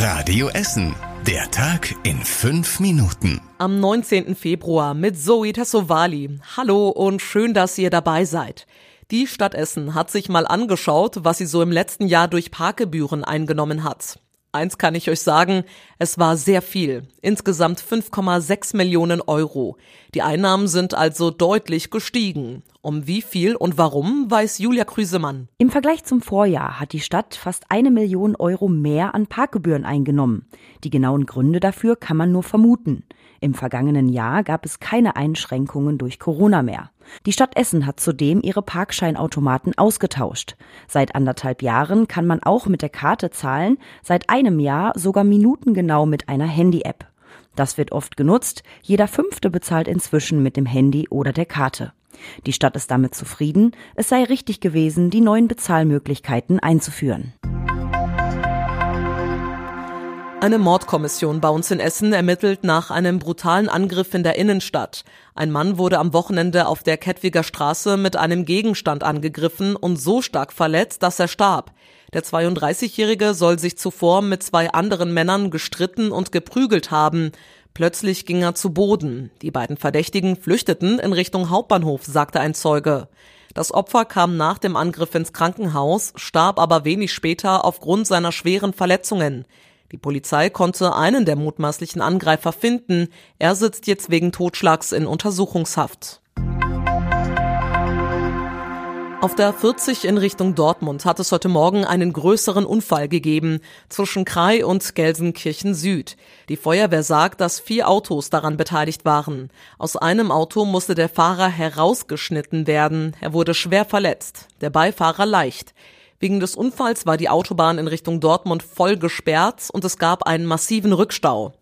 Radio Essen. Der Tag in fünf Minuten. Am 19. Februar mit Zoe Tassovali. Hallo und schön, dass ihr dabei seid. Die Stadt Essen hat sich mal angeschaut, was sie so im letzten Jahr durch Parkgebühren eingenommen hat. Eins kann ich euch sagen, es war sehr viel. Insgesamt 5,6 Millionen Euro. Die Einnahmen sind also deutlich gestiegen. Um wie viel und warum, weiß Julia Krüsemann. Im Vergleich zum Vorjahr hat die Stadt fast eine Million Euro mehr an Parkgebühren eingenommen. Die genauen Gründe dafür kann man nur vermuten. Im vergangenen Jahr gab es keine Einschränkungen durch Corona mehr. Die Stadt Essen hat zudem ihre Parkscheinautomaten ausgetauscht. Seit anderthalb Jahren kann man auch mit der Karte zahlen, seit einem Jahr sogar minutengenau mit einer Handy-App. Das wird oft genutzt, jeder Fünfte bezahlt inzwischen mit dem Handy oder der Karte. Die Stadt ist damit zufrieden, es sei richtig gewesen, die neuen Bezahlmöglichkeiten einzuführen. Eine Mordkommission bei uns in Essen ermittelt nach einem brutalen Angriff in der Innenstadt. Ein Mann wurde am Wochenende auf der Kettwiger Straße mit einem Gegenstand angegriffen und so stark verletzt, dass er starb. Der 32-Jährige soll sich zuvor mit zwei anderen Männern gestritten und geprügelt haben. Plötzlich ging er zu Boden. Die beiden Verdächtigen flüchteten in Richtung Hauptbahnhof, sagte ein Zeuge. Das Opfer kam nach dem Angriff ins Krankenhaus, starb aber wenig später aufgrund seiner schweren Verletzungen. Die Polizei konnte einen der mutmaßlichen Angreifer finden. Er sitzt jetzt wegen Totschlags in Untersuchungshaft. Auf der 40 in Richtung Dortmund hat es heute Morgen einen größeren Unfall gegeben zwischen Krai und Gelsenkirchen Süd. Die Feuerwehr sagt, dass vier Autos daran beteiligt waren. Aus einem Auto musste der Fahrer herausgeschnitten werden. Er wurde schwer verletzt, der Beifahrer leicht. Wegen des Unfalls war die Autobahn in Richtung Dortmund voll gesperrt und es gab einen massiven Rückstau.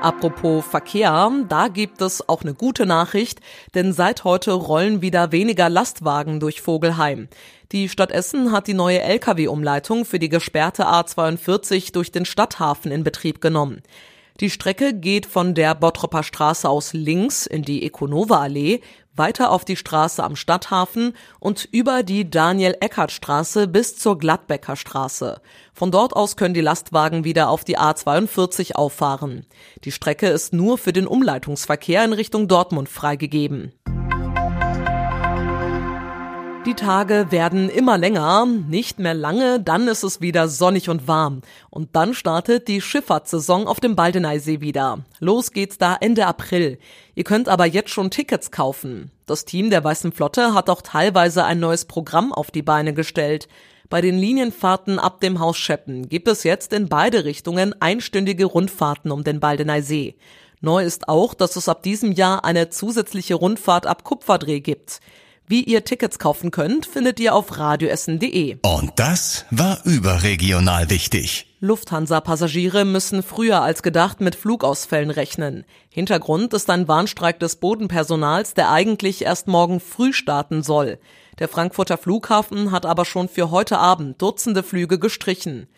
Apropos Verkehr, da gibt es auch eine gute Nachricht, denn seit heute rollen wieder weniger Lastwagen durch Vogelheim. Die Stadt Essen hat die neue Lkw-Umleitung für die gesperrte A42 durch den Stadthafen in Betrieb genommen. Die Strecke geht von der Bottropper Straße aus links in die Ekonova Allee weiter auf die Straße am Stadthafen und über die Daniel-Eckert-Straße bis zur Gladbecker Straße. Von dort aus können die Lastwagen wieder auf die A42 auffahren. Die Strecke ist nur für den Umleitungsverkehr in Richtung Dortmund freigegeben. Die Tage werden immer länger, nicht mehr lange, dann ist es wieder sonnig und warm. Und dann startet die Schifffahrtssaison auf dem Baldeneysee wieder. Los geht's da Ende April. Ihr könnt aber jetzt schon Tickets kaufen. Das Team der Weißen Flotte hat auch teilweise ein neues Programm auf die Beine gestellt. Bei den Linienfahrten ab dem Haus Scheppen gibt es jetzt in beide Richtungen einstündige Rundfahrten um den Baldeneysee. Neu ist auch, dass es ab diesem Jahr eine zusätzliche Rundfahrt ab Kupferdreh gibt. Wie ihr Tickets kaufen könnt, findet ihr auf radioessen.de. Und das war überregional wichtig. Lufthansa-Passagiere müssen früher als gedacht mit Flugausfällen rechnen. Hintergrund ist ein Warnstreik des Bodenpersonals, der eigentlich erst morgen früh starten soll. Der Frankfurter Flughafen hat aber schon für heute Abend Dutzende Flüge gestrichen.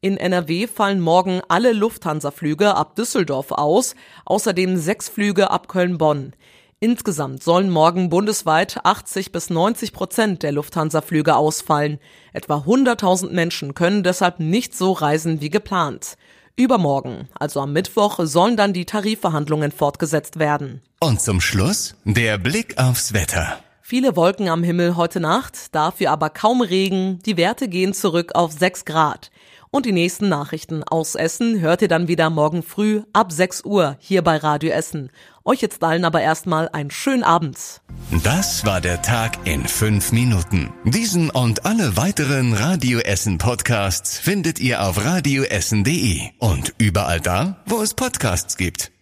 In NRW fallen morgen alle Lufthansa-Flüge ab Düsseldorf aus, außerdem sechs Flüge ab Köln-Bonn. Insgesamt sollen morgen bundesweit 80 bis 90 Prozent der Lufthansa-Flüge ausfallen. Etwa 100.000 Menschen können deshalb nicht so reisen wie geplant. Übermorgen, also am Mittwoch, sollen dann die Tarifverhandlungen fortgesetzt werden. Und zum Schluss der Blick aufs Wetter. Viele Wolken am Himmel heute Nacht, dafür aber kaum Regen. Die Werte gehen zurück auf 6 Grad. Und die nächsten Nachrichten aus Essen hört ihr dann wieder morgen früh ab 6 Uhr hier bei Radio Essen. Euch jetzt allen aber erstmal einen schönen Abend. Das war der Tag in fünf Minuten. Diesen und alle weiteren Radio Essen Podcasts findet ihr auf radioessen.de und überall da, wo es Podcasts gibt.